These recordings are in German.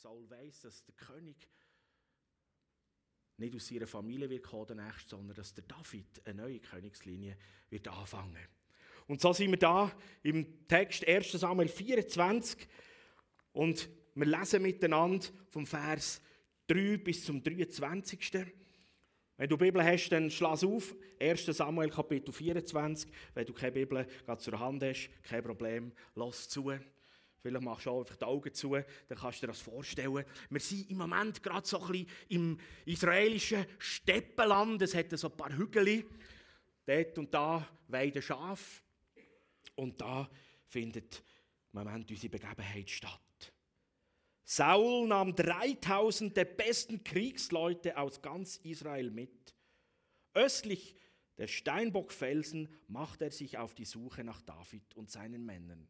Saul weiß, dass der König nicht aus ihrer Familie wird kommen, der sondern dass der David eine neue Königslinie wird anfangen. Und so sind wir da im Text 1. Samuel 24 und wir lesen miteinander vom Vers 3 bis zum 23. Wenn du Bibel hast, dann schlaß auf. 1. Samuel Kapitel 24. Wenn du keine Bibel zur Hand hast, kein Problem, lass zu. Vielleicht machst du auch einfach die Augen zu, dann kannst du dir das vorstellen. Wir sind im Moment gerade so ein bisschen im israelischen Steppenland. Es hat so ein paar Hügel. Dort und da weiden Schaf. Und da findet im Moment unsere Begebenheit statt. Saul nahm 3000 der besten Kriegsleute aus ganz Israel mit. Östlich der Steinbockfelsen machte er sich auf die Suche nach David und seinen Männern.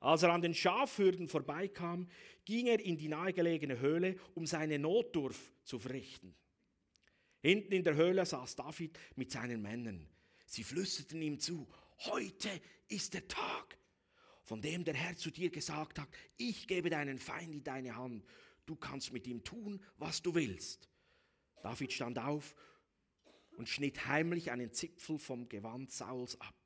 Als er an den Schafhürden vorbeikam, ging er in die nahegelegene Höhle, um seine Notdurf zu verrichten. Hinten in der Höhle saß David mit seinen Männern. Sie flüsterten ihm zu, heute ist der Tag, von dem der Herr zu dir gesagt hat, ich gebe deinen Feind in deine Hand, du kannst mit ihm tun, was du willst. David stand auf und schnitt heimlich einen Zipfel vom Gewand Sauls ab.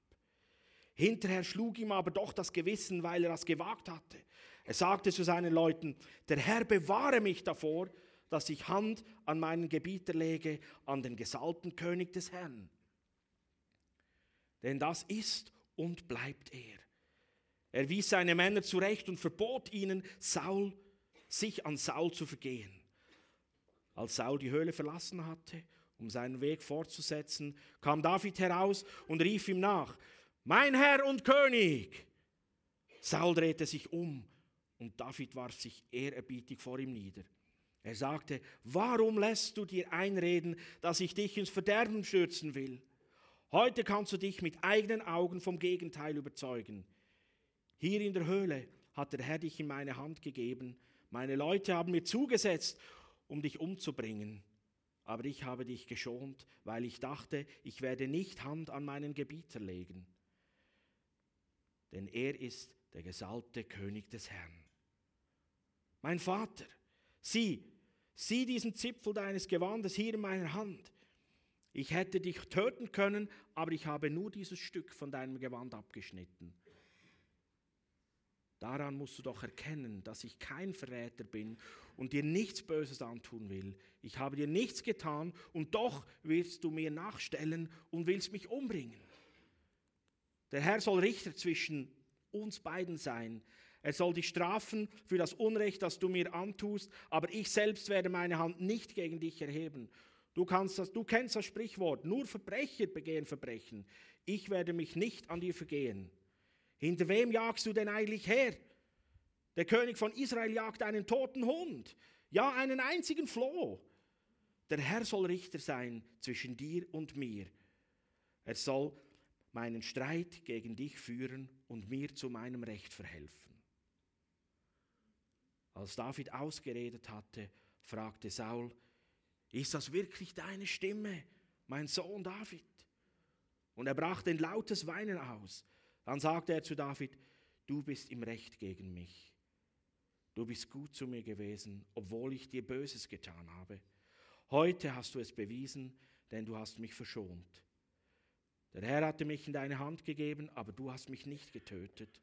Hinterher schlug ihm aber doch das Gewissen, weil er das gewagt hatte. Er sagte zu seinen Leuten, der Herr bewahre mich davor, dass ich Hand an meinen Gebieter lege, an den gesalbten König des Herrn. Denn das ist und bleibt er. Er wies seine Männer zurecht und verbot ihnen, Saul, sich an Saul zu vergehen. Als Saul die Höhle verlassen hatte, um seinen Weg fortzusetzen, kam David heraus und rief ihm nach, mein Herr und König. Saul drehte sich um und David warf sich ehrerbietig vor ihm nieder. Er sagte, warum lässt du dir einreden, dass ich dich ins Verderben stürzen will? Heute kannst du dich mit eigenen Augen vom Gegenteil überzeugen. Hier in der Höhle hat der Herr dich in meine Hand gegeben. Meine Leute haben mir zugesetzt, um dich umzubringen. Aber ich habe dich geschont, weil ich dachte, ich werde nicht Hand an meinen Gebieter legen denn er ist der gesalbte König des Herrn. Mein Vater, sieh, sieh diesen Zipfel deines Gewandes hier in meiner Hand. Ich hätte dich töten können, aber ich habe nur dieses Stück von deinem Gewand abgeschnitten. Daran musst du doch erkennen, dass ich kein Verräter bin und dir nichts Böses antun will. Ich habe dir nichts getan und doch wirst du mir nachstellen und willst mich umbringen. Der Herr soll Richter zwischen uns beiden sein. Er soll dich strafen für das Unrecht, das du mir antust, aber ich selbst werde meine Hand nicht gegen dich erheben. Du, das, du kennst das Sprichwort, nur Verbrecher begehen Verbrechen. Ich werde mich nicht an dir vergehen. Hinter wem jagst du denn eigentlich her? Der König von Israel jagt einen toten Hund, ja einen einzigen Floh. Der Herr soll Richter sein zwischen dir und mir. Er soll meinen Streit gegen dich führen und mir zu meinem Recht verhelfen. Als David ausgeredet hatte, fragte Saul, ist das wirklich deine Stimme, mein Sohn David? Und er brachte ein lautes Weinen aus. Dann sagte er zu David, du bist im Recht gegen mich. Du bist gut zu mir gewesen, obwohl ich dir Böses getan habe. Heute hast du es bewiesen, denn du hast mich verschont. Der Herr hatte mich in deine Hand gegeben, aber du hast mich nicht getötet.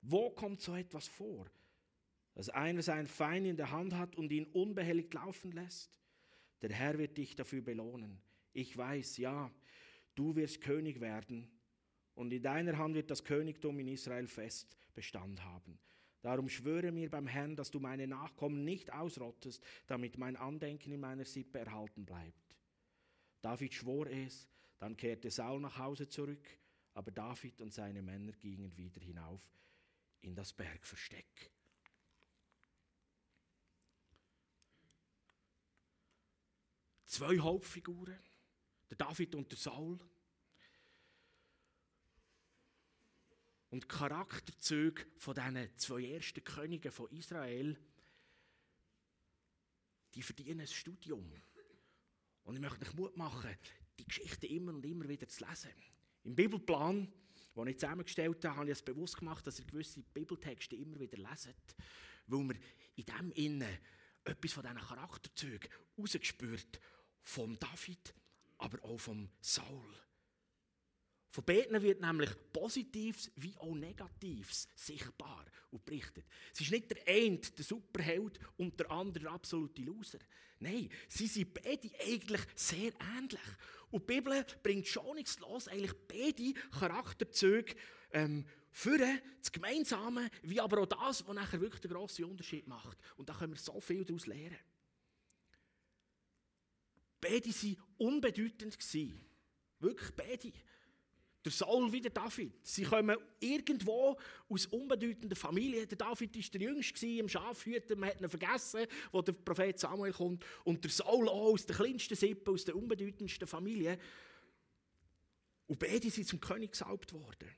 Wo kommt so etwas vor, dass einer seinen Feind in der Hand hat und ihn unbehelligt laufen lässt? Der Herr wird dich dafür belohnen. Ich weiß, ja, du wirst König werden und in deiner Hand wird das Königtum in Israel fest Bestand haben. Darum schwöre mir beim Herrn, dass du meine Nachkommen nicht ausrottest, damit mein Andenken in meiner Sippe erhalten bleibt. David schwor es, dann kehrte Saul nach Hause zurück, aber David und seine Männer gingen wieder hinauf in das Bergversteck. Zwei Hauptfiguren, der David und der Saul. Und Charakterzüge von diesen zwei ersten Königen von Israel, die verdienen ein Studium. Und ich möchte euch Mut machen, die Geschichte immer und immer wieder zu lesen. Im Bibelplan, den ich zusammengestellt habe, habe ich es bewusst gemacht, dass ihr gewisse Bibeltexte immer wieder leset, weil wir in dem Innen etwas von diesen Charakterzügen rausgespürt. Vom David, aber auch vom Saul. Von beiden wird nämlich Positives wie auch Negatives sichtbar und berichtet. Es ist nicht der eine der Superheld und der andere der absolute Loser. Nein, sie sind beide eigentlich sehr ähnlich. Und die Bibel bringt schonungslos eigentlich beide Charakterzüge ähm, für das Gemeinsame, wie aber auch das, was nachher wirklich den grossen Unterschied macht. Und da können wir so viel daraus lernen. Beide waren unbedeutend. Wirklich beide. Der Saul wie der David. Sie kommen irgendwo aus unbedeutender Familie. Der David war der Jüngste im Schafhüter. Man hat ihn vergessen, wo der Prophet Samuel kommt. Und der Saul auch aus der kleinsten Sippe, aus der unbedeutendsten Familie. Und beide sind zum König gesalbt worden.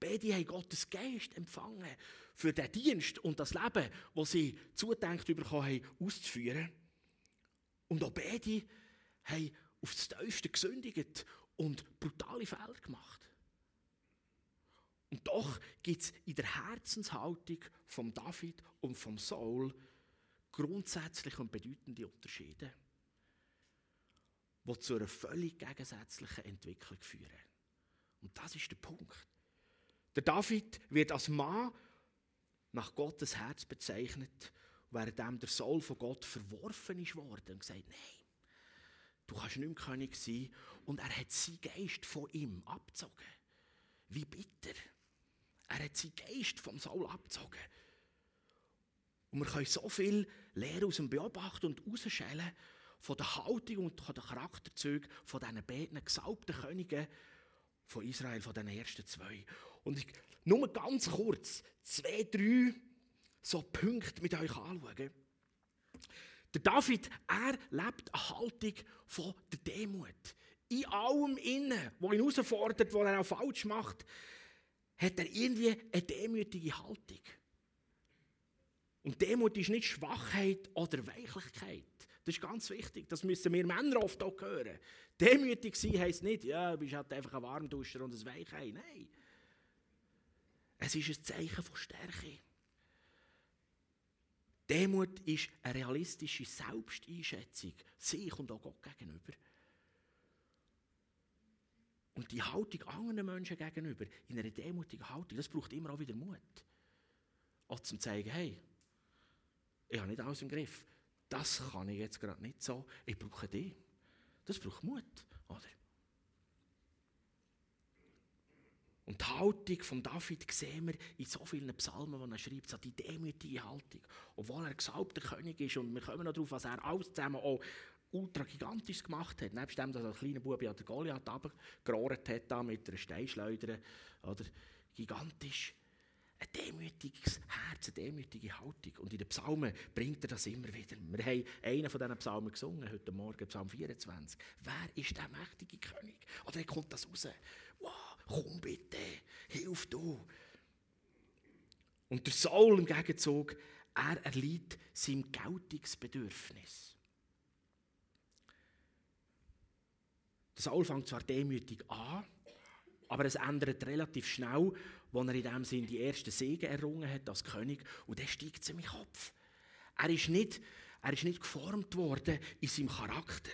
Beide haben Gottes Geist empfangen für den Dienst und das Leben, das sie zudenkt bekommen haben, auszuführen. Und auch beide haben auf das Tiefste gesündigt und brutale Fehler gemacht. Und doch gibt es in der Herzenshaltung von David und von Saul grundsätzliche und bedeutende Unterschiede, die zu einer völlig gegensätzlichen Entwicklung führen. Und das ist der Punkt. Der David wird als Mann nach Gottes Herz bezeichnet, während der Saul von Gott verworfen ist worden und gesagt, nein, du kannst nicht mehr König sein. Und er hat seinen Geist von ihm abgezogen. Wie bitter. Er hat seinen Geist vom Saul abgezogen. Und wir können so viel lernen aus dem Beobachten und Ausschälen von der Haltung und von den Charakterzügen von diesen beiden gesalbten Königen von Israel, von den ersten zwei. Und ich nur ganz kurz zwei, drei so Punkte mit euch anschauen. Der David, er lebt eine Haltung von der Demut. In allem Innen, wo ihn herausfordert, was er auch falsch macht, hat er irgendwie eine demütige Haltung. Und Demut ist nicht Schwachheit oder Weichlichkeit. Das ist ganz wichtig. Das müssen wir Männer oft auch hören. Demütig sein heisst nicht, ja, du bist halt einfach ein Warmduscher und ein Weichei. Nein. Es ist ein Zeichen von Stärke. Demut ist eine realistische Selbsteinschätzung, sich und auch Gott gegenüber. Und die Haltung anderen Menschen gegenüber, in einer demutigen Haltung, das braucht immer auch wieder Mut. Auch zum zeigen, hey, ich habe nicht alles im Griff. Das kann ich jetzt gerade nicht so. Ich brauche dich. Das braucht Mut, oder? Und die Haltung von David sehen wir in so vielen Psalmen, wo er schreibt, so die demütige Haltung. Obwohl er gesalbter König ist und wir kommen noch darauf, was er alles zusammen auch ultra gigantisch gemacht hat. Nebst dem, dass er ein kleiner Bub an der Goliath abgerohrt hat, da mit einer Steinschleuder, oder? Gigantisch. Ein demütiges Herz, eine demütige Haltung. Und in den Psalmen bringt er das immer wieder. Wir haben einen von diesen Psalmen gesungen, heute Morgen, Psalm 24. Wer ist der mächtige König? Oder wie kommt das raus? Wow, komm bitte, hilf du. Und der Saul im Gegenzug, er erliegt seinem Geltungsbedürfnis. Der Saul fängt zwar demütig an, aber es ändert relativ schnell, als er in dem Sinn die ersten Segen errungen hat als König. Und dann steigt es in meinen Kopf. Er ist, nicht, er ist nicht geformt worden in seinem Charakter.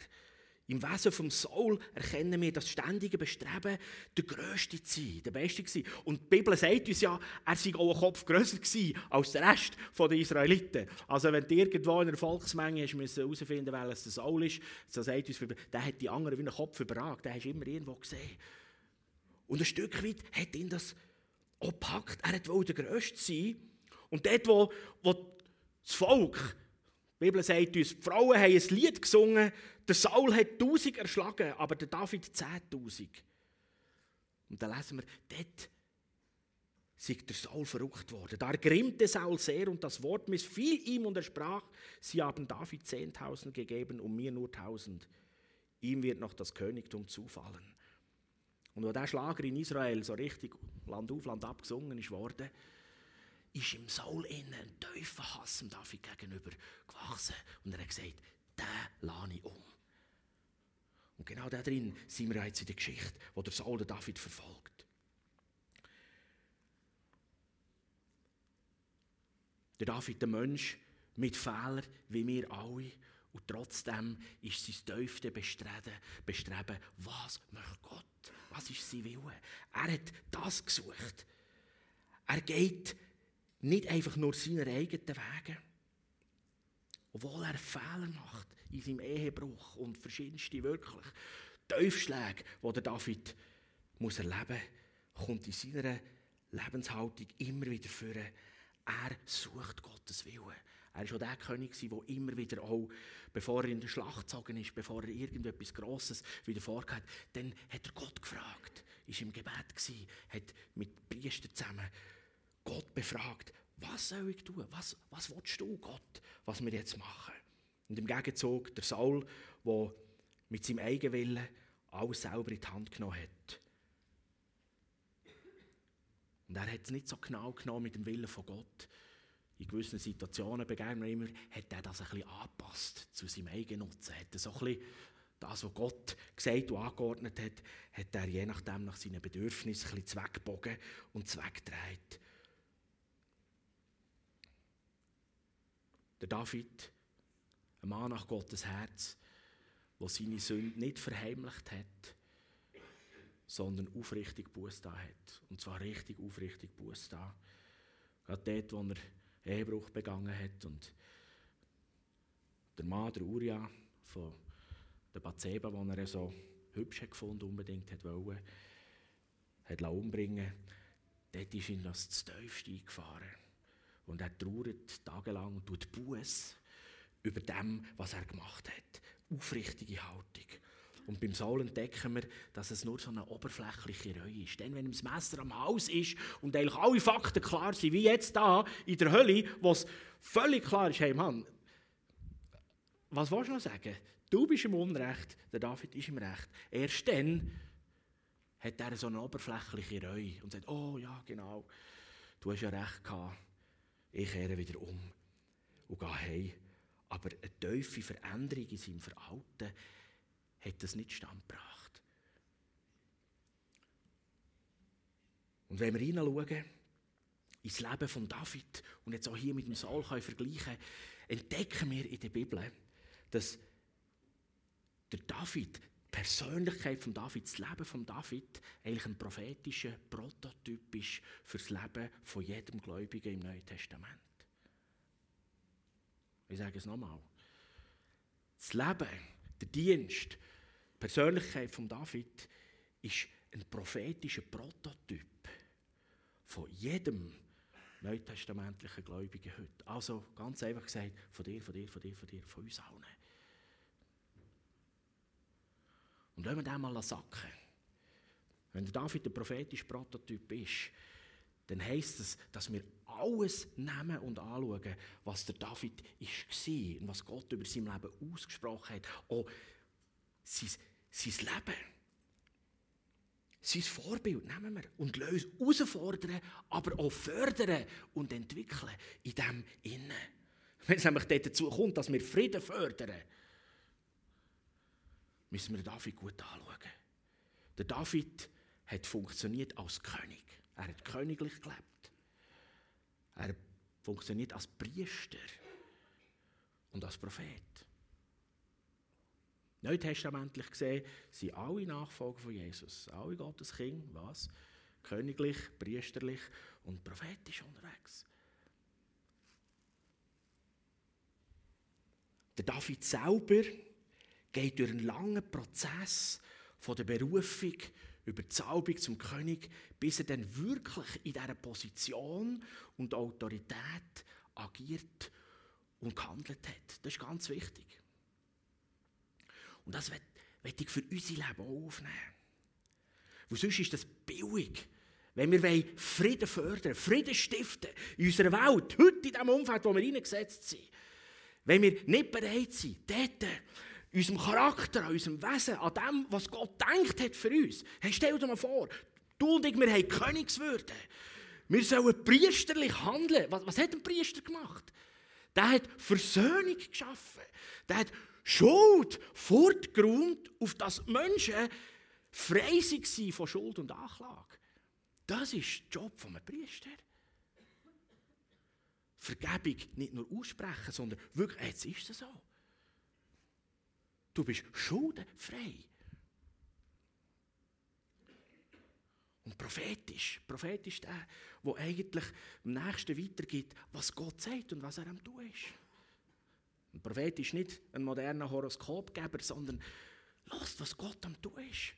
Im Wesen vom Saul erkennen wir das ständige Bestreben, der Größte zu sein, der Beste zu sein. Und die Bibel sagt uns ja, er sei auch ein Kopf grösser gewesen als der Rest der Israeliten. Also wenn du irgendwo in einer Volksmenge herausfinden wer es der Saul ist, so sagt uns, der hat die anderen wie einen Kopf überragt, den hast du immer irgendwo gesehen. Und ein Stück weit hat ihn das auch gepackt. Er wollte der Größte sein. Und dort, wo, wo das Volk, die Bibel sagt uns, die Frauen haben ein Lied gesungen, der Saul hat tausend erschlagen, aber der David zehntausend. Und dann lesen wir, dort sei der Saul verrückt worden. Da ergrimmte Saul sehr und das Wort missfiel ihm und er sprach, sie haben David zehntausend gegeben und mir nur tausend. Ihm wird noch das Königtum zufallen. Und als dieser Schlager in Israel so richtig Land auf, Land ab gesungen ist worden, ist im Saul innen ein tiefer Hass dem David gegenüber gewachsen. Und er hat gesagt, den lade ich um. Und genau da drin sind wir jetzt in der Geschichte, wo der Saul den David verfolgt. Der David, der Mensch mit Fehlern, wie wir alle. Und trotzdem ist sein tiefste Bestreben, Bestreben, was möchte Gott? Was ist sein Wille? Er hat das gesucht. Er geht nicht einfach nur seine eigenen Wege, obwohl er Fehler macht in seinem Ehebruch und verschiedenste wirklich Tiefschläge, die der David muss erleben muss, kommt in seiner Lebenshaltung immer wieder vor. Er sucht Gottes Willen. Er war auch der König, der immer wieder auch, bevor er in der Schlacht gezogen ist, bevor er irgendetwas Grosses wieder vorgeht, dann hat er Gott gefragt, ist im Gebet gewesen, hat mit Priestern zusammen Gott befragt, was soll ich tun? Was, was willst du, Gott, was wir jetzt machen? Und im Gegenzug der Saul, der mit seinem Eigenwillen alles selber in die Hand genommen hat. Und er hat es nicht so genau genommen mit dem Willen von Gott. In gewissen Situationen begegnen wir immer, hat er das ein bisschen angepasst zu seinem eigenen Nutzen. Hat er so ein bisschen das, was Gott gesagt und angeordnet hat, hat er je nachdem nach seinen Bedürfnissen ein bisschen zweckbogen und zweckgedreht. Der David, ein Mann nach Gottes Herz, der seine Sünde nicht verheimlicht hat, sondern aufrichtig Buß da hat. Und zwar richtig aufrichtig Buß da. Gerade dort, wo er Ehebruch begangen hat und der Mann, der Uria von der Bathseba, den er so hübsch hat gefunden unbedingt hat wollen, hat umbringen dort ist ihn das zu tiefste eingefahren. Und er trauert tagelang und tut Buß über dem, was er gemacht hat. Aufrichtige Haltung. Und beim Saul entdecken wir, dass es nur so eine oberflächliche Reue ist. Denn wenn ihm das Messer am Haus ist und eigentlich alle Fakten klar sind, wie jetzt da in der Hölle, wo es völlig klar ist, hey Mann, was willst du noch sagen? Du bist im Unrecht, der David ist im Recht. Erst dann hat er so eine oberflächliche Reue und sagt, oh ja, genau, du hast ja recht gehabt, ich kehre wieder um und gehe heim. Aber eine tiefe Veränderung in seinem Verhalten hat das nicht standgebracht. Und wenn wir hineinschauen, ins Leben von David und jetzt auch hier mit dem Saul vergleichen entdecken wir in der Bibel, dass der David, Persönlichkeit von David, das Leben von David eigentlich ein prophetischer Prototyp ist für das Leben von jedem Gläubigen im Neuen Testament. Ich sage es nochmal. Das Leben, der Dienst, die Persönlichkeit von David ist ein prophetischer Prototyp von jedem neutestamentlichen Gläubigen heute. Also ganz einfach gesagt, von dir, von dir, von dir, von dir, von uns allen. Und wenn wir den mal sacken, wenn der David der prophetische Prototyp ist, dann heisst es, dass wir alles nehmen und anschauen, was der David war und was Gott über sein Leben ausgesprochen hat. Auch sein, sein Leben. Sein Vorbild nehmen wir und lösen herausfordern, aber auch fördern und entwickeln in dem Innen. Wenn es nämlich dazu kommt, dass wir Frieden fördern, müssen wir David gut anschauen. Der David hat funktioniert als König. Er hat königlich gelebt. Er funktioniert als Priester und als Prophet. Neutestamentlich gesehen sind alle Nachfolger von Jesus, alle Gottes Kinder, was? Königlich, priesterlich und prophetisch unterwegs. Der David selber geht durch einen langen Prozess von der Berufung über die Salbung zum König, bis er dann wirklich in dieser Position und Autorität agiert und gehandelt hat. Das ist ganz wichtig. Und das möchte ich für unser Leben auch aufnehmen. Weil sonst ist das billig. Wenn wir Frieden fördern, Frieden stiften in unserer Welt, heute in dem Umfeld, wo wir hineingesetzt sind, wenn wir nicht bereit sind, dort unserem Charakter, an unserem Wesen, an dem, was Gott denkt hat für uns. Hey, stell dir mal vor, du und ich, wir haben Königswürde. Wir sollen priesterlich handeln. Was, was hat ein Priester gemacht? Der hat Versöhnung geschaffen. Der hat Schuld fortgeräumt, auf das Menschen frei waren von Schuld und Anklage. Das ist der Job eines Priester. Vergebung nicht nur aussprechen, sondern wirklich, jetzt ist es so. Du bist schuldenfrei. Und prophetisch, prophetisch der, der eigentlich dem Nächsten weitergibt, was Gott sagt und was er am tun ist. Ein Prophet ist nicht ein moderner Horoskopgeber, sondern lasst, was Gott am tun ist.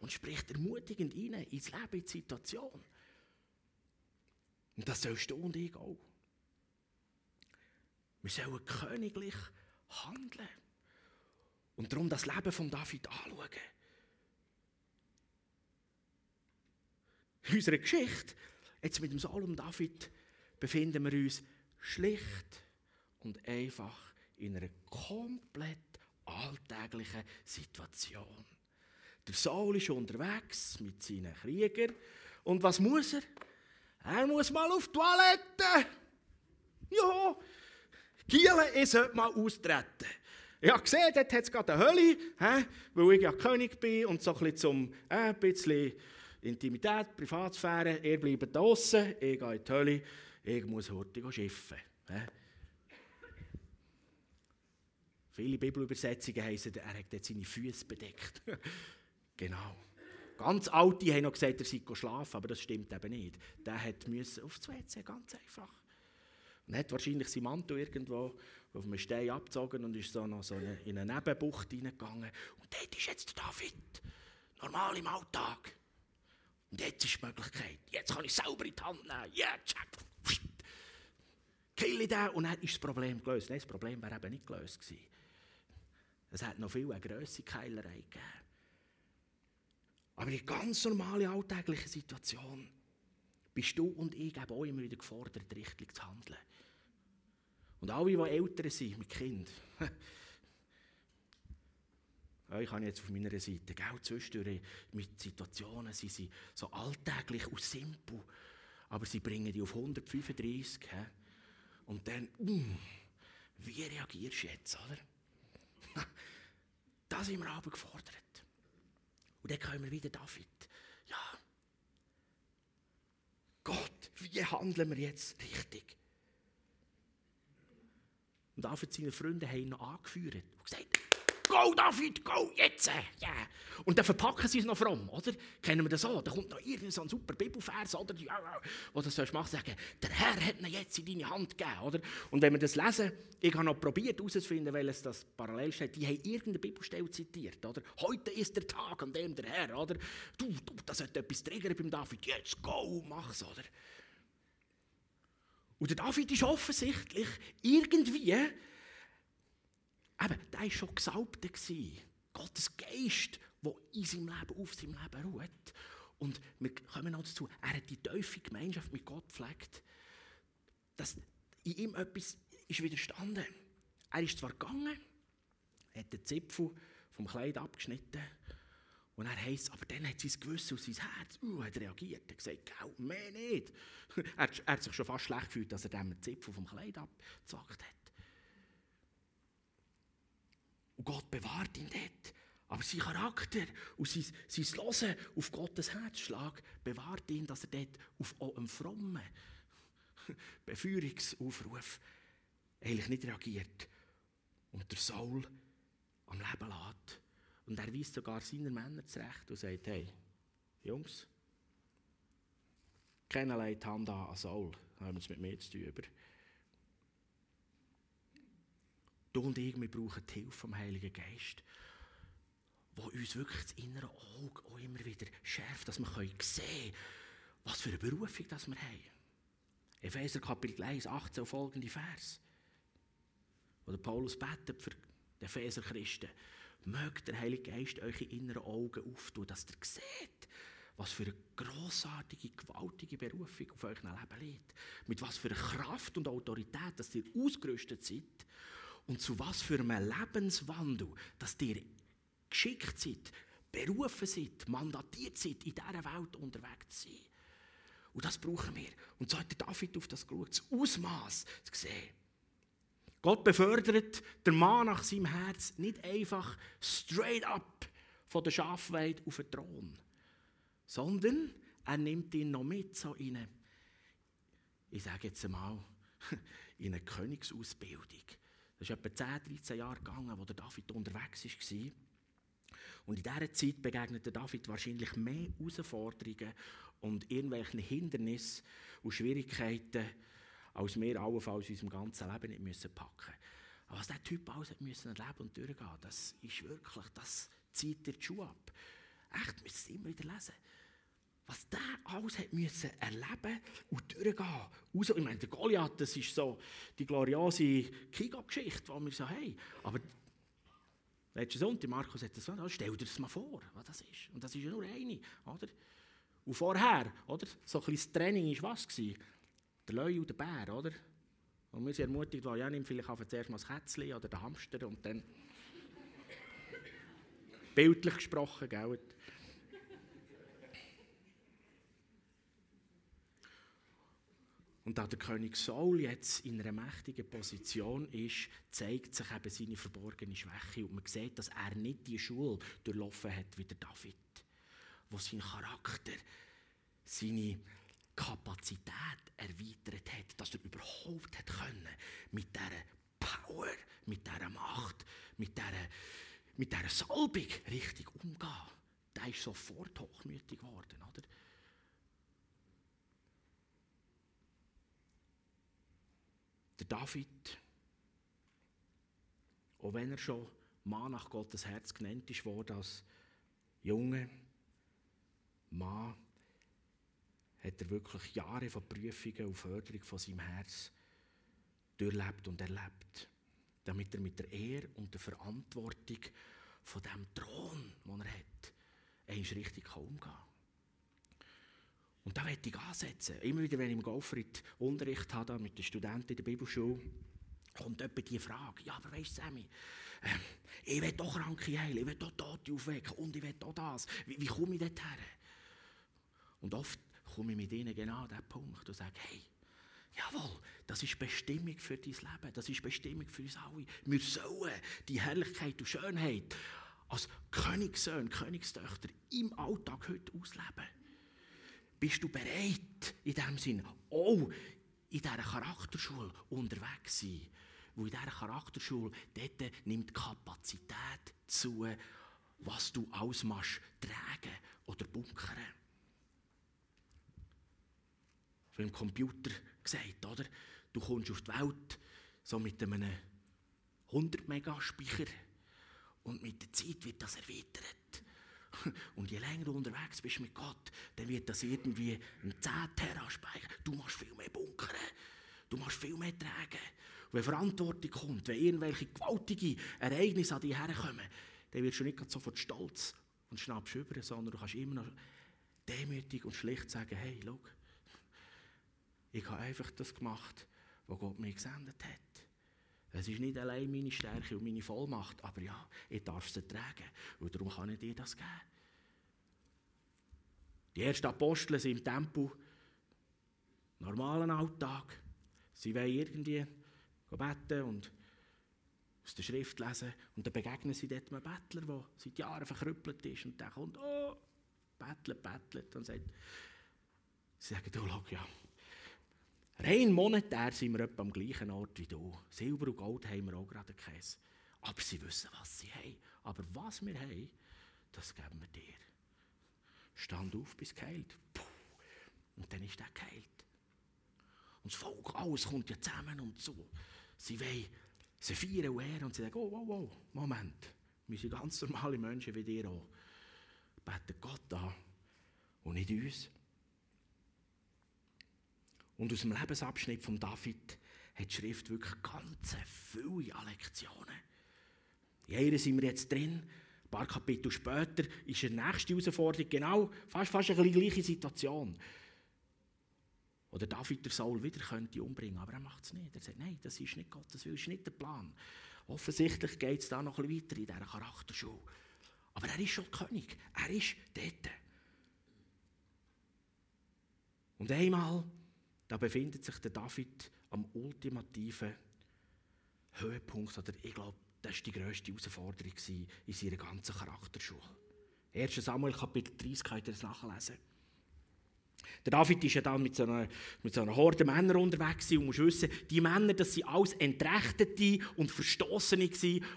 Und spricht ermutigend rein ins Leben, in die Situation. Und das sollst du und ich auch. Wir sollen königlich handeln. Und darum das Leben von David anschauen. In unserer Geschichte, jetzt mit dem Salom David, befinden wir uns schlicht und einfach in einer komplett alltäglichen Situation. Der Saul ist unterwegs mit seinen Kriegern. Und was muss er? Er muss mal auf die Toilette. Ja, Giele, ich sollte mal austreten. Ich habe gesehen, dort hat es gerade eine Hölle, he, weil ich ja König bin und so ein bisschen zum äh, bisschen Intimität, Privatsphäre. Ihr bleibt draußen, ich gehe in die Hölle, ich muss heute schiffen. He. Viele Bibelübersetzungen heißen, er hat jetzt seine Füße bedeckt. genau. Ganz Alte haben noch gesagt, er sei schlafen, aber das stimmt eben nicht. Der hat müssen aufs WC, ganz einfach. Und hat wahrscheinlich seinen Mantel irgendwo auf einem Stein abgezogen und ist so noch so in eine Nebenbucht hineingegangen. Und dort ist jetzt David. Normal im Alltag. Und jetzt ist die Möglichkeit. Jetzt kann ich selber in die Hand nehmen. Ja, yeah, check. Kill ich den. Und dann ist das Problem gelöst. Nein, das Problem wäre eben nicht gelöst gewesen. Es hat noch viel eine grosse Keilerei gegeben. Aber in ganz normalen alltäglichen Situation bist du und ich eben auch immer wieder gefordert, richtig zu handeln. Und alle, die Eltern sind mit Kind, ich habe jetzt auf meiner Seite, gell, zwischendurch mit Situationen, sie sind so alltäglich und simpel, aber sie bringen die auf 135. He? Und dann, um, wie reagierst du jetzt, oder? da sind wir aber gefordert. Und dann kommen wir wieder David. Ja, Gott, wie handeln wir jetzt richtig? Und David seine Freunde haben ihn noch angeführt und gesagt, Go, David, go, jetzt! Yeah. Und dann verpacken sie es noch fromm, oder? Kennen wir das so? Da kommt noch irgendein so super Bibelvers, oder? Wo du sollst machen, sagen, der Herr hat ihn jetzt in deine Hand gegeben, oder? Und wenn wir das lesen, ich habe noch probiert herauszufinden, welches das parallel steht, die haben irgendeine Bibelstelle zitiert, oder? Heute ist der Tag, an dem der Herr, oder? Du, du, das hat etwas triggern beim David, jetzt go, mach's, oder? Und der David ist offensichtlich irgendwie Eben, der war schon Gesalbter. Gottes Geist, der in seinem Leben, auf seinem Leben ruht. Und wir kommen noch dazu, er hat die tiefe Gemeinschaft mit Gott gepflegt. Dass in ihm etwas ist widerstanden. Er ist zwar gegangen, hat den Zipfel vom Kleid abgeschnitten und er heisst, aber dann hat sein Gewissen und sein Herz uh, hat reagiert. Er hat gesagt, mehr nicht. er, er, hat sich schon fast schlecht gefühlt, dass er dem Zipfel vom Kleid abgezockt hat. Und Gott bewahrt ihn dort. Aber sein Charakter und sein, sein Hören auf Gottes Herzschlag bewahrt ihn, dass er dort auf einen frommen Befeuerungsaufruf eigentlich nicht reagiert und der Saul am Leben lässt. Und er weist sogar seine Männer zurecht und sagt, hey, Jungs, keiner legt die Hand an Saul, haben es mit mir zu tun. Du und ich, wir brauchen die Hilfe vom Heiligen Geist, wo uns wirklich das innere Auge auch immer wieder schärft, dass wir sehen können, was für eine Berufung das wir haben. Epheser Kapitel 1, 18 und folgende Vers, wo der Paulus betet für die Epheser Christen. Mögt der Heilige Geist eure inneren Augen auftun, dass ihr seht, was für eine grossartige, gewaltige Berufung auf eurem Leben liegt. Mit was für Kraft und Autorität, dass ihr ausgerüstet seid und zu was für einem Lebenswandel, dass ihr geschickt seid, berufen seid, mandatiert seid, in dieser Welt unterwegs zu sein. Und das brauchen wir. Und so hat David auf das geschaut, das Ausmaß zu sehen. Gott befördert der Mann nach seinem Herz nicht einfach straight up von der Schafweide auf den Thron, sondern er nimmt ihn noch mit so in eine, ich sage jetzt einmal, in eine Königsausbildung. Das ist etwa 10, 13 Jahre gegangen, der David unterwegs war. Und in dieser Zeit begegnete David wahrscheinlich mehr Herausforderungen und irgendwelchen Hindernissen und Schwierigkeiten, als wir allenfalls in unserem ganzen Leben nicht müssen packen. Aber was dieser Typ alles hat müssen erleben und durchgehen, das ist wirklich, das zieht dir die Schuhe ab. Echt, müssen es immer wieder lesen. Was der alles hat müssen erleben und durchgehen. Raus, ich meine, der Goliath, das ist so die gloriose Kiga-Geschichte, die wir so haben. Aber letzten Sonntag, Markus hat das gesagt, stell dir das mal vor, was das ist. Und das ist ja nur eine, oder? Und vorher, oder? So ein kleines Training war was? Der Löwe und der Bär, oder? Und wir sind ermutigt, weil ja, nimm vielleicht auf zuerst mal das Kätzchen oder den Hamster und dann... Bildlich gesprochen, gell? Und da der König Saul jetzt in einer mächtigen Position ist, zeigt sich eben seine verborgene Schwäche. Und man sieht, dass er nicht die Schule durchlaufen hat wie der David, wo sein Charakter, seine Kapazität erweitert hat, dass er überhaupt hat können mit dieser Power, mit dieser Macht, mit dieser, mit dieser Salbung richtig umgehen. Der ist sofort hochmütig geworden, oder? Der David, auch wenn er schon Mann nach Gottes Herz genannt ist worden als Junge, Mann, hat er wirklich Jahre von Prüfungen und Förderung von seinem Herz durchlebt und erlebt, damit er mit der Ehre und der Verantwortung von dem Thron, den er hat, einmal richtig umgehen kann. Und da möchte ich ansetzen. Immer wieder, wenn ich im Golfritt Unterricht habe mit den Studenten in der Bibelschule, kommt etwa die Frage, ja, aber weißt du, Sammy, äh, ich will doch Kranke heilen, ich will doch Tote aufwecken und ich will auch das. Wie, wie komme ich dort her? Und oft komme ich mit ihnen genau an diesen Punkt und sage, hey, Jawohl, das ist Bestimmung für dein Leben, das ist Bestimmung für uns alle. Wir sollen die Herrlichkeit und Schönheit als Königssöhne, Königstöchter im Alltag heute ausleben. Bist du bereit, in diesem Sinn auch in dieser Charakterschule unterwegs zu sein? Wo in dieser Charakterschule, dort nimmt Kapazität zu, was du alles tragen oder bunkern. So im Computer gesagt, oder? Du kommst auf die Welt so mit einem 100 Megaspeicher und mit der Zeit wird das erweitert. Und je länger du unterwegs bist mit Gott, dann wird das irgendwie ein 10 Teraspeicher. Du musst viel mehr bunkern. Du musst viel mehr tragen. Und wenn Verantwortung kommt, wenn irgendwelche gewaltigen Ereignisse an dich herkommen, dann wirst du nicht sofort stolz und schnappst über, sondern du kannst immer noch demütig und schlicht sagen, hey, schau, ich habe einfach das gemacht, was Gott mir gesendet hat. Es ist nicht allein meine Stärke und meine Vollmacht, aber ja, ich darf es tragen. Und darum kann ich dir das geben. Die ersten Apostel sind im Tempel, normalen Alltag. Sie wollen irgendwie beten und aus der Schrift lesen. Und dann begegnen sie dort einem Bettler, der seit Jahren verkrüppelt ist. Und der kommt, oh, bettelt, bettelt. Und sagt, sie sagen, du, schau, ja, Rein monetär sind wir etwa am gleichen Ort wie du. Silber und Gold haben wir auch gerade keins. Aber sie wissen, was sie haben. Aber was wir haben, das geben wir dir. Stand auf, bis geheilt. Puh. Und dann ist er geheilt. Und das Volk, alles kommt ja zusammen und so. Sie wollen, sie feiern und ehren und sie sagen, oh, wow, wow, Moment. Wir sind ganz normale Menschen wie dir auch. Beten Gott an und nicht uns. Und aus dem Lebensabschnitt von David hat die Schrift wirklich ganz viele Lektionen. In einer sind wir jetzt drin. Ein paar Kapitel später ist die nächste Herausforderung genau fast, fast eine gleiche Situation. Oder David der Saul wieder könnte umbringen, aber er macht es nicht. Er sagt, nein, das ist nicht Gott, das ist nicht der Plan. Offensichtlich geht es da noch ein bisschen weiter in dieser Charakterschule. Aber er ist schon König, er ist dort. Und einmal da befindet sich der David am ultimativen Höhepunkt, oder ich glaube, das war die grösste Herausforderung in seiner ganzen Charakterschule. 1. Samuel Kapitel 30 könnt ihr das nachlesen. Der David ist ja dann mit so einer, mit so einer Horde Männer unterwegs und muss wissen, die Männer, das sind alles Entrechtete und Verstoßene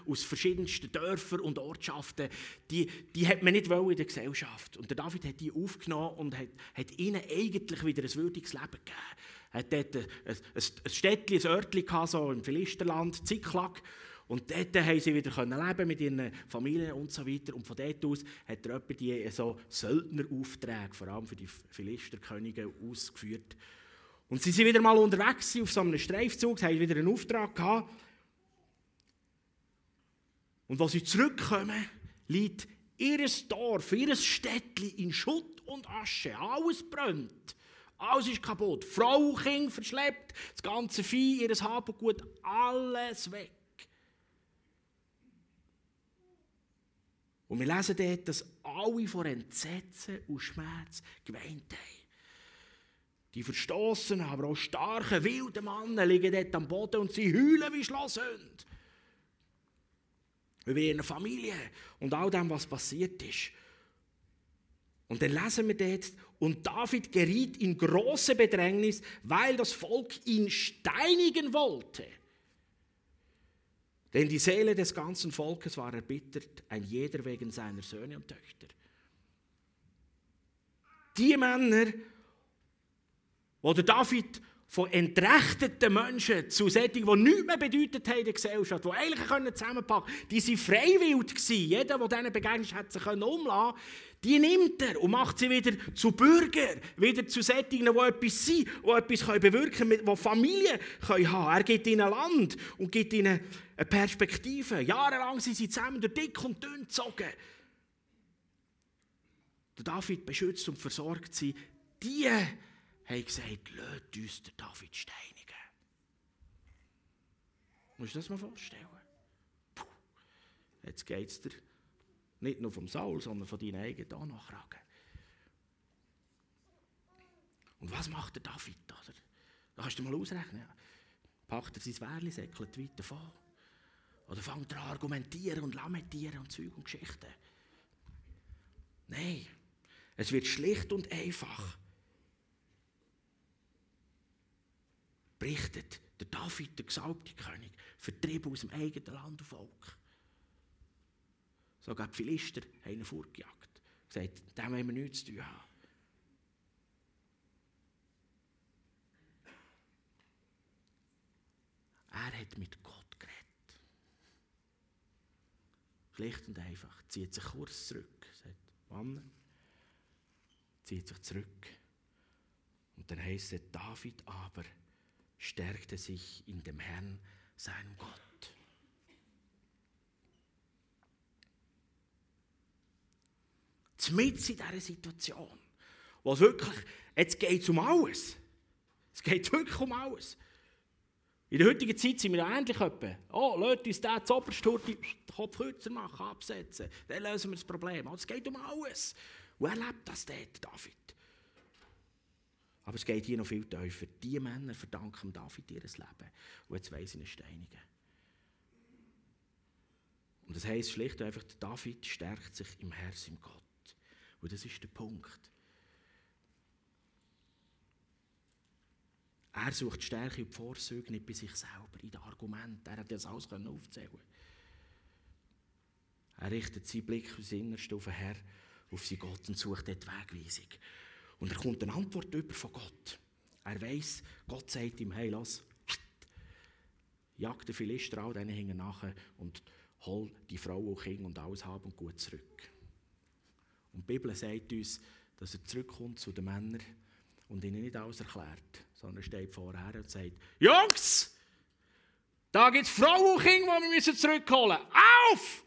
aus verschiedensten Dörfern und Ortschaften. Die, die hat man nicht in der Gesellschaft. Und der David hat die aufgenommen und hat, hat ihnen eigentlich wieder ein würdiges Leben gegeben. Er hat dort ein, ein, ein Städtchen, ein Örtchen gehabt, so im Philisterland, Ziklag. Und dort haben sie wieder leben mit ihren Familien und so weiter. Und von dort aus hat er etwa die so Söldneraufträge, vor allem für die Philisterkönige, ausgeführt. Und sie sind wieder mal unterwegs auf so einem Streifzug, haben wieder einen Auftrag gehabt. Und als sie zurückkommen, liegt ihr Dorf, ihr Städtchen in Schutt und Asche. Alles brennt. Alles ist kaputt. Frau, Kind verschleppt, das ganze Vieh, ihr Hab und Gut, alles weg. Und wir lesen dort, dass alle vor Entsetzen und Schmerz geweint haben. Die verstoßenen, aber auch starken, wilden Männer liegen dort am Boden und sie heulen wie Schlosshunde. Über ihre Familie und all dem, was passiert ist. Und dann lesen wir dort, und David geriet in große Bedrängnis, weil das Volk ihn steinigen wollte. Denn die Seele des ganzen Volkes war erbittert, ein jeder wegen seiner Söhne und Töchter. Die Männer, wo der David von entrechteten Menschen zu solchen, die nichts mehr bedeutet haben in der Gesellschaft, die eigentlich zusammenpacken können, die waren freiwillig. Jeder, der diesen begegnet hat, sich umlassen die nimmt er und macht sie wieder zu Bürgern, wieder zu Settingen, die etwas sind, die etwas bewirken können, die Familien haben können. Er gibt ihnen Land und gibt ihnen eine Perspektive. Jahrelang sind sie zusammen durch dick und dünn gezogen. Der David beschützt und versorgt sie. Die haben gesagt, lasst uns den David steinigen. Musst du das mal vorstellen? Puh, jetzt geht es dir nicht nur vom Saul, sondern von deinen eigenen Nachfragen. Und was macht der David? Oder? Da kannst du mal ausrechnen. Packt er sein Wehrli, säckelt weiter vor. Oder fängt er an argumentieren und lamentieren und Zeug und Geschichten. Nein, es wird schlicht und einfach berichtet, der David, der gesalbte König, vertrieben aus dem eigenen Land und Volk. Sogar die Philister haben ihn vorgejagt. Gesagt, dem wollen wir nichts zu tun haben. Er hat mit Gott Schlicht und einfach. Zieht sich kurz zurück. Sagt, Mann, zieht sich zurück. Und dann heißt es, David aber stärkte sich in dem Herrn, seinem Gott. Mit in dieser Situation. Wo es wirklich, jetzt geht es um alles. Es geht wirklich um alles. In der heutigen Zeit sind wir ja ähnlich etwa. Oh, lasst uns den Zobersturt den Kopf kürzer machen, absetzen. Dann lösen wir das Problem. Aber es geht um alles. Und er lebt das dort, David. Aber es geht hier noch viel tiefer. Die Männer verdanken David ihr Leben. Und jetzt weiss ich steinigen. Und das heisst schlicht und einfach, David stärkt sich im Herzen im Gott. Und das ist der Punkt. Er sucht Stärke und Vorzüge nicht bei sich selber, in den Argumenten. Er hat das alles aufzählen Er richtet seinen Blick aus Innerste auf den Herr, auf seinen Gott und sucht dort Wegweisung. Und er kommt eine Antwort über von Gott. Er weiß, Gott sagt ihm, hey, lass, jag den Philister an, denen hängen nachher und hol die Frau und Kinder und alles haben und gut zurück. Und die Bibel sagt uns, dass er zurückkommt zu den Männern und ihnen nicht alles erklärt, sondern er steht vorher und sagt, Jungs, da gibt es Frauen und Kinder, die wir zurückholen müssen. Auf!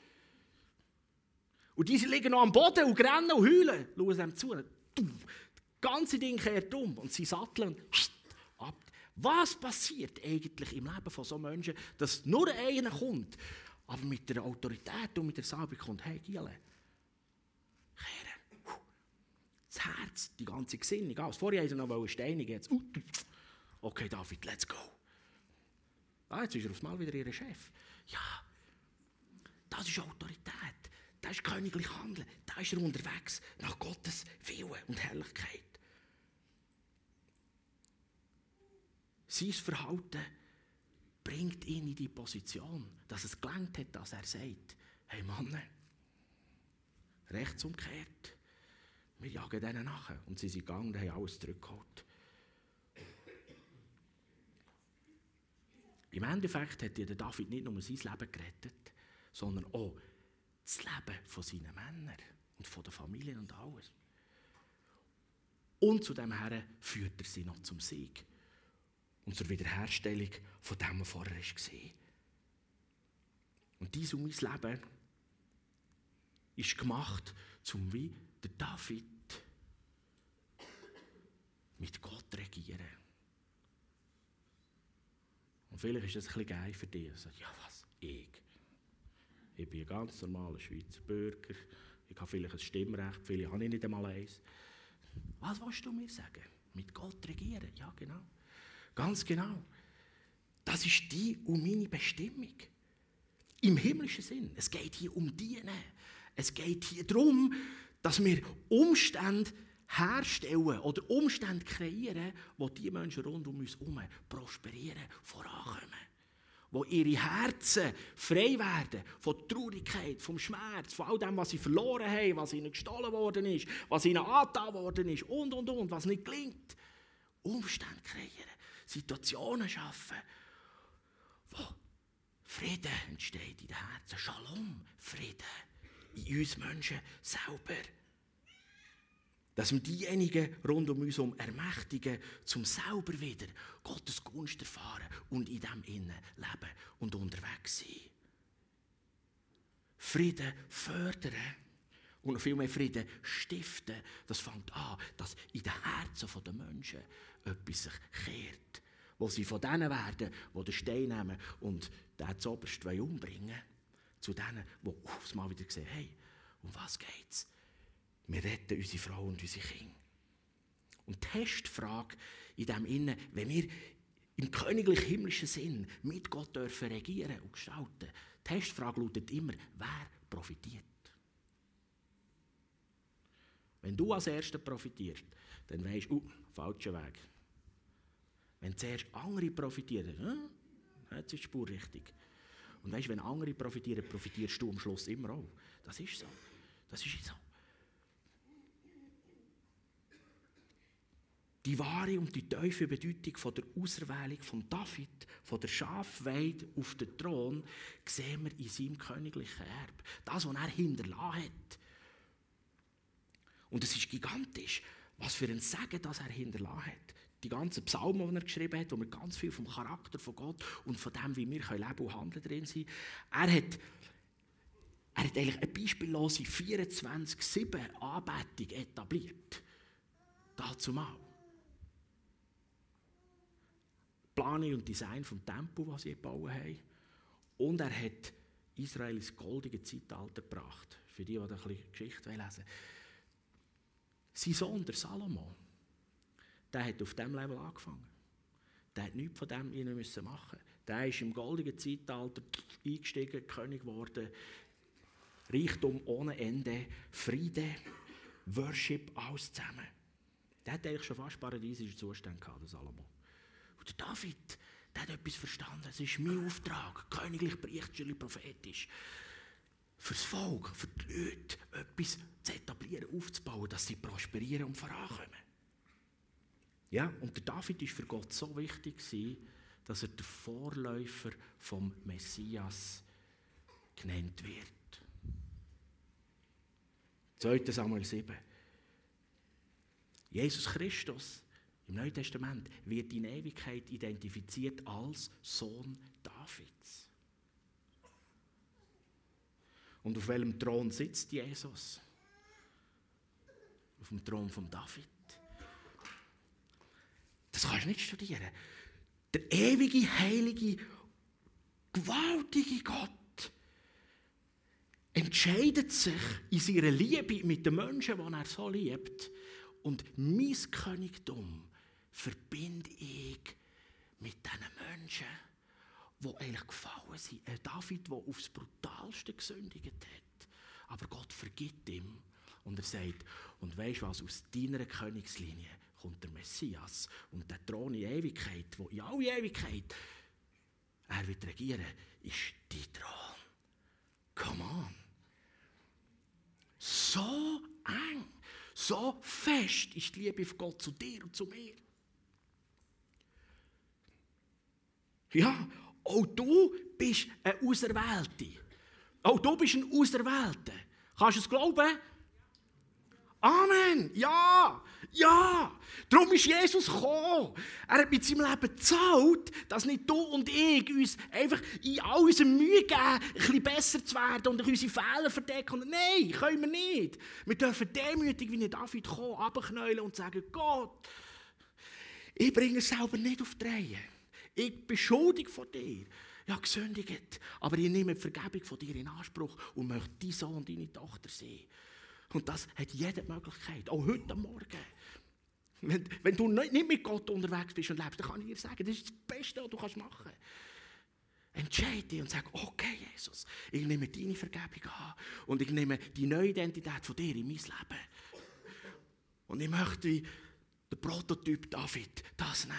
Und diese liegen noch am Boden und rennen und heulen. Schauen sie ihm zu. Das ganze Ding kehrt um und sie satteln ab. Was passiert eigentlich im Leben von so Menschen, dass nur einer kommt, aber mit der Autorität und mit der Salbe kommt, hey Giele, kehren. Herz, die ganze Gesinnung, alles. Vorher haben sie noch steinigen, jetzt, uh, okay David, let's go. Ah, jetzt ist er aufs Mal wieder ihr Chef. Ja, das ist Autorität. Das ist königlich Handeln. Da ist er unterwegs nach Gottes Willen und Herrlichkeit. sein Verhalten bringt ihn in die Position, dass es gelangt hat, dass er sagt, hey Mann, rechts umgekehrt, wir jagen denen nach. Und sie sind gegangen und haben alles zurückgeholt. Im Endeffekt hat der David nicht nur sein Leben gerettet, sondern auch das Leben von seinen Männern und von der Familie und alles. Und zu dem her führt er sie noch zum Sieg und zur Wiederherstellung von dem, was vorher war. Und dies und mein Leben ist gemacht, zum wie der David mit Gott regieren. Und vielleicht ist das ein bisschen geil für dich. Also, ja, was? Ich? Ich bin ein ganz normaler Schweizer Bürger. Ich habe vielleicht ein Stimmrecht, viele habe ich nicht einmal eins. Was willst du mir sagen? Mit Gott regieren? Ja, genau. Ganz genau. Das ist die und meine Bestimmung. Im himmlischen Sinn. Es geht hier um Dienen. Es geht hier darum, dass wir Umstände herstellen oder Umstände kreieren, wo die Menschen rund um uns herum prosperieren, vorankommen. Wo ihre Herzen frei werden von Traurigkeit, vom Schmerz, von all dem, was sie verloren haben, was ihnen gestohlen worden ist, was ihnen angetan worden ist und, und, und, was nicht gelingt. Umstände kreieren, Situationen schaffen, wo Frieden entsteht in den Herzen, Shalom, Frieden in uns Menschen selber dass wir diejenigen rund um uns herum ermächtigen, zum selber wieder Gottes Gunst erfahren und in dem Innen leben und unterwegs sein. Frieden fördern und noch viel mehr Frieden stiften, das fängt an, dass in den Herzen der Menschen etwas sich kehrt. Wo sie von denen werden, die den Stein nehmen und den zuoberst umbringen zu denen, die aufs Mal wieder sehen, hey, um was geht's? Wir retten unsere Frau und unsere Kinder. Und die Testfrage in dem Innen, wenn wir im königlich-himmlischen Sinn mit Gott dürfen regieren und gestalten, die Testfrage lautet immer, wer profitiert? Wenn du als Erster profitierst, dann weißt du, uh, falscher Weg. Wenn zuerst andere profitieren, äh, jetzt ist die Spur richtig. Und weißt, wenn andere profitieren, profitierst du am Schluss immer auch. Das ist so. Das ist so. Die wahre und die tiefe Bedeutung von der Auserwählung von David, von der Schafweide auf den Thron, sehen wir in seinem königlichen Erb. Das, was er hinterlassen hat. Und es ist gigantisch, was für ein Segen das er hinterlassen hat. Die ganzen Psalmen, die er geschrieben hat, wo wir ganz viel vom Charakter von Gott und von dem, wie wir leben und handeln drin sind. Er hat, er hat eigentlich eine beispiellose 24-7 Anbetung etabliert. Dazu mal. Planung und Design vom Tempel, was sie gebaut haben. Und er hat Israel ins goldige Zeitalter gebracht. Für die, die ein bisschen Geschichte lesen wollen. Sein Sohn, der Salomo, der hat auf diesem Level angefangen. Der hat nichts von dem ihnen müssen machen. Der ist im goldigen Zeitalter eingestiegen, König geworden. Reichtum ohne Ende, Friede, Worship, alles zusammen. Der hat eigentlich schon fast paradiesische Zustände gehabt, der Salomo. Und der David, der hat etwas verstanden. Es ist mein Auftrag, königlich berichtschuli prophetisch. Fürs Volk, für die Leute, etwas zu etablieren, aufzubauen, dass sie prosperieren und vorankommen. Ja, und der David ist für Gott so wichtig dass er der Vorläufer vom Messias genannt wird. 2. Samuel 7. Jesus Christus im Neuen Testament wird in Ewigkeit identifiziert als Sohn Davids. Und auf welchem Thron sitzt Jesus? Auf dem Thron von David. Das kannst du nicht studieren. Der ewige, heilige, gewaltige Gott entscheidet sich in seiner Liebe mit den Menschen, die er so liebt, und mein Königtum verbinde ich mit diesen Menschen, die eigentlich gefallen sind. Ein David, der aufs Brutalste gesündigt hat. Aber Gott vergibt ihm. Und er sagt, und du was, aus deiner Königslinie kommt der Messias und der Thron in Ewigkeit, wo in alle Ewigkeit er wird regieren, ist die Thron. Come on. So eng, so fest ist die Liebe von Gott zu dir und zu mir. Ja, auch du bist ein Auserwählte. Auch du bist ein Auserwählter. Kannst du es glauben? Amen. Ja. Ja. Darum ist Jesus gekommen. Er hat mit seinem Leben gezahlt, dass nicht du und ich uns einfach in all unserer Mühe geben, ein bisschen besser zu werden und unsere Fehler verdecken. Nein, können wir nicht. Wir dürfen demütig wie David kommen, abknäulen und sagen, Gott, ich bringe es selber nicht auf die Reihe. Ich bin schuldig vor dir. Ja, gesündigt. Aber ich nehme die Vergebung von dir in Anspruch und möchte dein Sohn und deine Tochter sein. Und das hat jede Möglichkeit, auch heute Morgen. Wenn, wenn du nicht mit Gott unterwegs bist und lebst, dann kann ich dir sagen, das ist das Beste, was du machen kannst. Entscheide dich und sag, okay, Jesus, ich nehme deine Vergebung an und ich nehme die neue Identität von dir in mein Leben. Und ich möchte der Prototyp David das nehmen.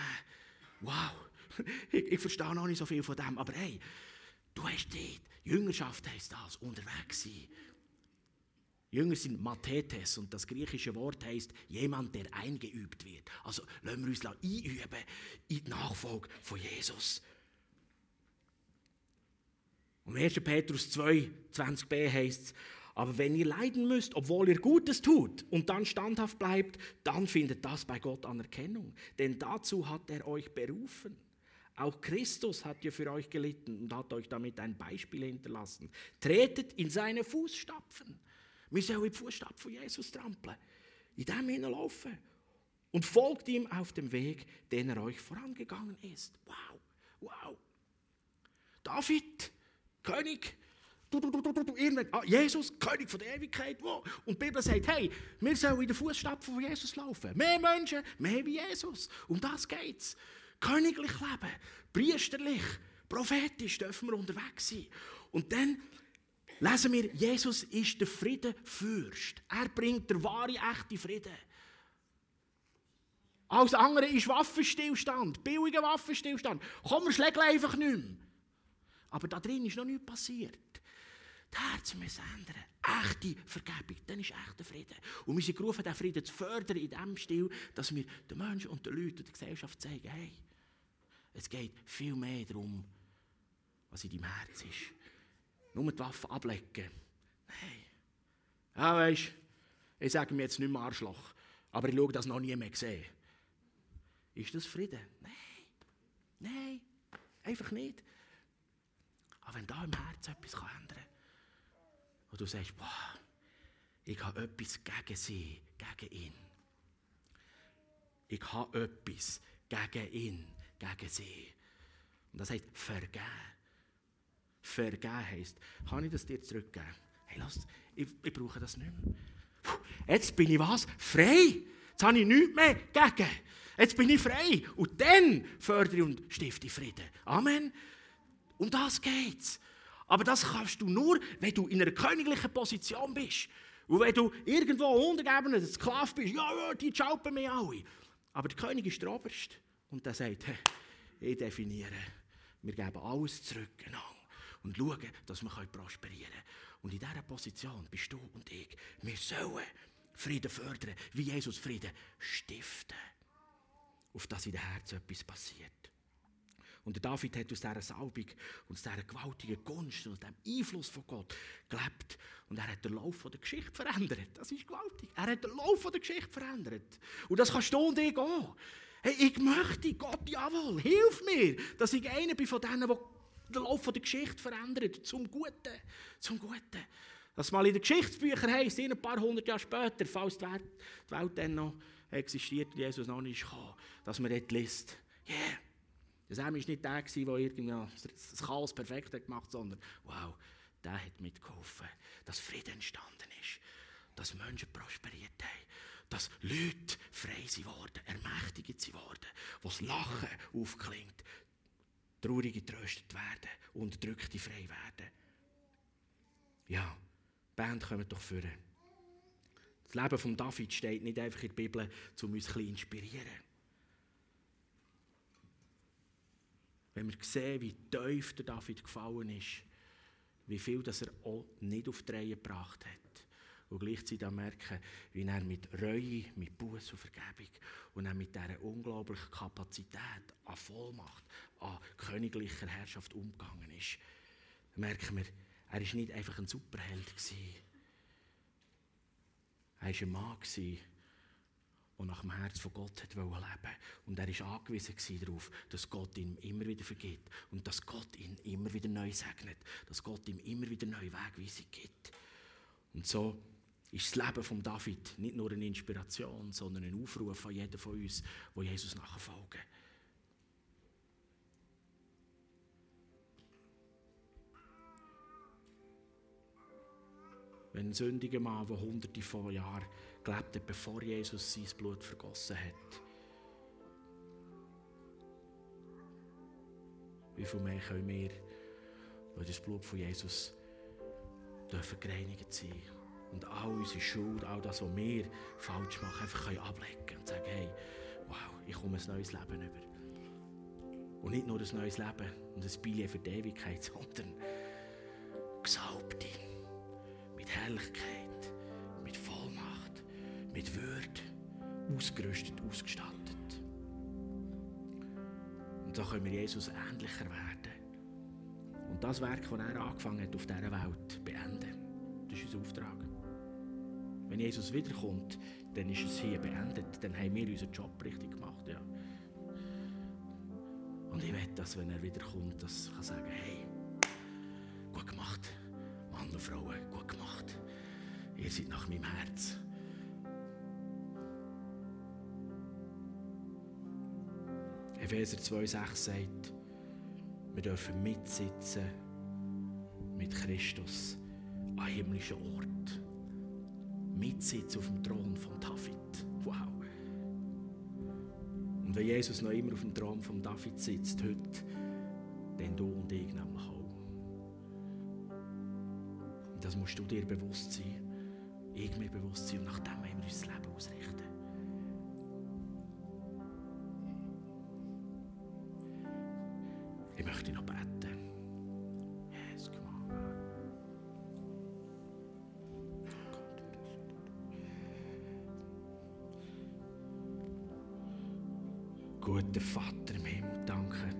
Wow, ich, ich verstehe noch nicht so viel von dem, aber hey, du hast dort, Jüngerschaft heisst das, unterwegs sein. Jünger sind Mathetes und das griechische Wort heißt jemand, der eingeübt wird. Also lassen wir uns einüben in die Nachfolge von Jesus. Und 1. Petrus 2, 20b heißt es, aber wenn ihr leiden müsst, obwohl ihr Gutes tut und dann standhaft bleibt, dann findet das bei Gott Anerkennung. Denn dazu hat er euch berufen. Auch Christus hat ja für euch gelitten und hat euch damit ein Beispiel hinterlassen. Tretet in seine Fußstapfen. Wir sollen in die Fußstapfen von Jesus trampeln, in dem hineinlaufen und folgt ihm auf dem Weg, den er euch vorangegangen ist. Wow, wow. David, König, du, du, du, du, du, irgendwann, ah, Jesus, König von der Ewigkeit. Wow. Und die Bibel sagt, hey, wir sollen in den Fußstapfen von Jesus laufen. Mehr Menschen, mehr wie Jesus. Um das geht's königlich leben, priesterlich, prophetisch dürfen wir unterwegs sein. Und dann lesen wir, Jesus ist der Friedenfürst. Er bringt der wahre, echte Frieden. Alles andere ist Waffenstillstand, billiger Waffenstillstand. Kommen wir einfach nicht mehr. Aber da drin ist noch nichts passiert. Das Herz müssen ändern. Echte Vergebung, dann ist echter Frieden. Und wir sind gerufen, diesen Frieden zu fördern in dem Stil, dass wir den Menschen und den Leuten und der Gesellschaft zeigen, hey, es geht viel mehr darum, was in deinem Herz ist. Nur die Waffen ablecken. Nein. Ja, weisst ich sage mir jetzt nicht mehr Arschloch, aber ich schaue das noch nie mehr gesehen. Ist das Frieden? Nein. Nein. Einfach nicht. Aber wenn da im Herzen etwas ändern kann, und du sagst, boah, ich habe etwas gegen sie, gegen ihn. Ich habe etwas gegen ihn gegen sie. Und das heißt vergeben. Vergeben heisst, kann ich das dir zurückgeben? Hey, lass, ich, ich brauche das nicht mehr. Puh, jetzt bin ich was? Frei. Jetzt habe ich nichts mehr gegen. Jetzt bin ich frei. Und dann fördere und stifte Frieden. Amen. Um das geht's. Aber das kannst du nur, wenn du in einer königlichen Position bist. Und wenn du irgendwo untergebener Sklave bist, ja, ja, die schaupen mir alle. Aber der König ist der Oberste. Und er sagt, hey, ich definiere, wir geben alles zurück und schauen, dass wir prosperieren können. Und in dieser Position bist du und ich. Wir sollen Frieden fördern, wie Jesus Frieden stiften. Auf dass in den Herzen etwas passiert. Und der David hat aus dieser Salbung und aus dieser gewaltigen Gunst und dem Einfluss von Gott gelebt. Und er hat den Lauf der Geschichte verändert. Das ist gewaltig. Er hat den Lauf der Geschichte verändert. Und das kannst du und ich auch. Hey, ich möchte, Gott, jawohl, hilf mir, dass ich einer bin von denen, die den Lauf der Geschichte verändert, zum Guten, zum Guten. Dass mal in den Geschichtsbüchern heisst, ein paar hundert Jahre später, falls die Welt, dann noch existiert und Jesus noch nicht kam, dass man dort liest, yeah, Sam war nicht der, der irgendwie das Chaos perfekt hat gemacht sondern wow, der hat mitgeholfen, dass Frieden entstanden ist, dass Menschen prosperiert haben dass Leute frei sind worden, ermächtigt sind worden, wo das Lachen aufklingt, Traurige getröstet werden, Unterdrückte frei werden. Ja, die Band kommt doch führen. Das Leben von David steht nicht einfach in der Bibel, um uns ein bisschen inspirieren. Wenn wir sehen, wie tief der David gefallen ist, wie viel das er auch nicht auf die Reihe gebracht hat. Und gleichzeitig merken, wie er mit Reue, mit Buß und Vergebung und auch mit dieser unglaublichen Kapazität an Vollmacht, an königlicher Herrschaft umgegangen ist. Dann merken wir, er war nicht einfach ein Superheld. Er war ein Mann, der nach dem Herz von Gott leben wollte. Und er war angewiesen darauf, dass Gott ihm immer wieder vergibt und dass Gott ihn immer wieder neu segnet, dass Gott ihm immer wieder neue Wegweisung gibt. Und so ist das Leben von David nicht nur eine Inspiration, sondern ein Aufruf an jeden von uns, wo Jesus nachfolgen. Wenn ein sündiger Mann, der hunderte von Jahren gelebt hat, bevor Jesus sein Blut vergossen hat, wie viel mehr können wir, weil das Blut von Jesus dürfen gereinigt sein und all unsere Schuld, all das, was wir falsch machen, einfach können ablegen und sagen, hey, wow, ich komme ein neues Leben über. Und nicht nur ein neues Leben und ein Billet für die Ewigkeit, sondern gesalbte, mit Herrlichkeit, mit Vollmacht, mit Würde, ausgerüstet, ausgestattet. Und so können wir Jesus ähnlicher werden. Und das Werk, das er angefangen hat auf dieser Welt, beenden. Das ist unser Auftrag. Wenn Jesus wiederkommt, dann ist es hier beendet. Dann haben wir unseren Job richtig gemacht. Ja. Und ich will, dass, wenn er wiederkommt, dass ich sagen hey, gut gemacht, Mann und Frauen, gut gemacht. Ihr seid nach meinem Herz. Epheser 2,6 sagt, wir dürfen mitsitzen mit Christus an himmlischen Ort mitsitzt auf dem Thron von David. Wow. Und wenn Jesus noch immer auf dem Thron von David sitzt, heute, dann du und ich nämlich auch. Und das musst du dir bewusst sein, ich mir bewusst sein und nach dem wir unser Leben ausrichten. Ich möchte noch beten. Guter Vater im Himmel, danke,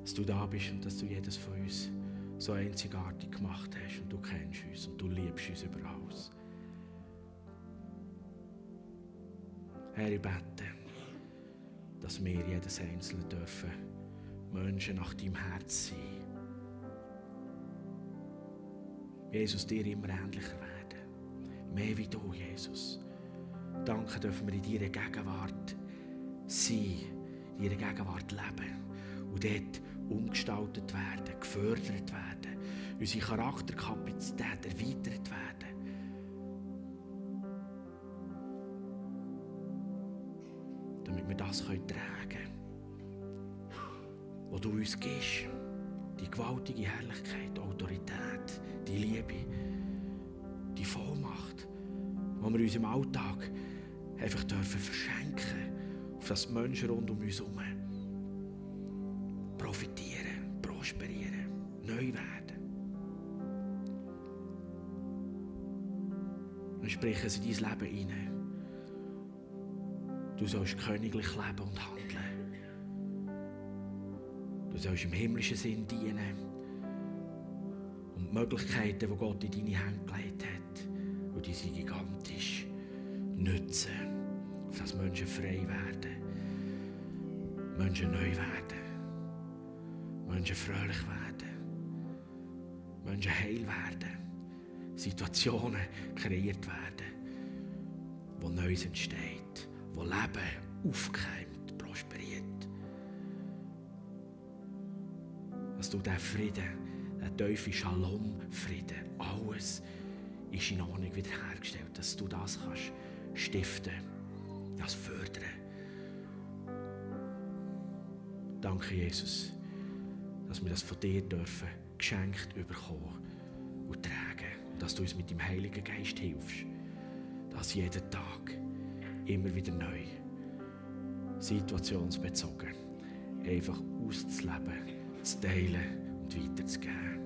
dass du da bist und dass du jedes von uns so einzigartig gemacht hast und du kennst uns und du liebst uns über alles. Herr, ich bete, dass wir jedes Einzelne dürfen Menschen nach deinem Herz sein. Jesus, dir immer ähnlicher werden. Mehr wie du, Jesus. Danke dürfen wir in deiner Gegenwart sein, in ihrer Gegenwart leben und dort umgestaltet werden, gefördert werden, unsere Charakterkapazität erweitert werden. Damit wir das tragen können, was du uns gibst. Die gewaltige Herrlichkeit, die Autorität, die Liebe, die Vollmacht, die wir in unserem Alltag einfach dürfen verschenken dass Menschen rund um uns herum profitieren, prosperieren, neu werden. Und sprechen sie dein Leben hinein. Du sollst königlich leben und handeln. Du sollst im himmlischen Sinn dienen. Und die Möglichkeiten, die Gott in deine Hände gelegt hat, und die sind gigantisch, nützen, dass Menschen frei werden. Menschen neu werden. Menschen fröhlich werden. Menschen heil werden. Situationen kreiert werden, wo Neues entsteht, wo Leben aufkeimt, prosperiert. Dass du diesen Frieden, diesen tiefen Shalom-Frieden, alles ist in Ordnung wiederhergestellt, dass du das kannst stiften, das fördern. Danke, Jesus, dass wir das von dir dürfen, geschenkt bekommen und tragen. Und dass du uns mit dem Heiligen Geist hilfst. Dass jeden Tag, immer wieder neu, situationsbezogen, einfach auszuleben, zu teilen und weiterzugeben.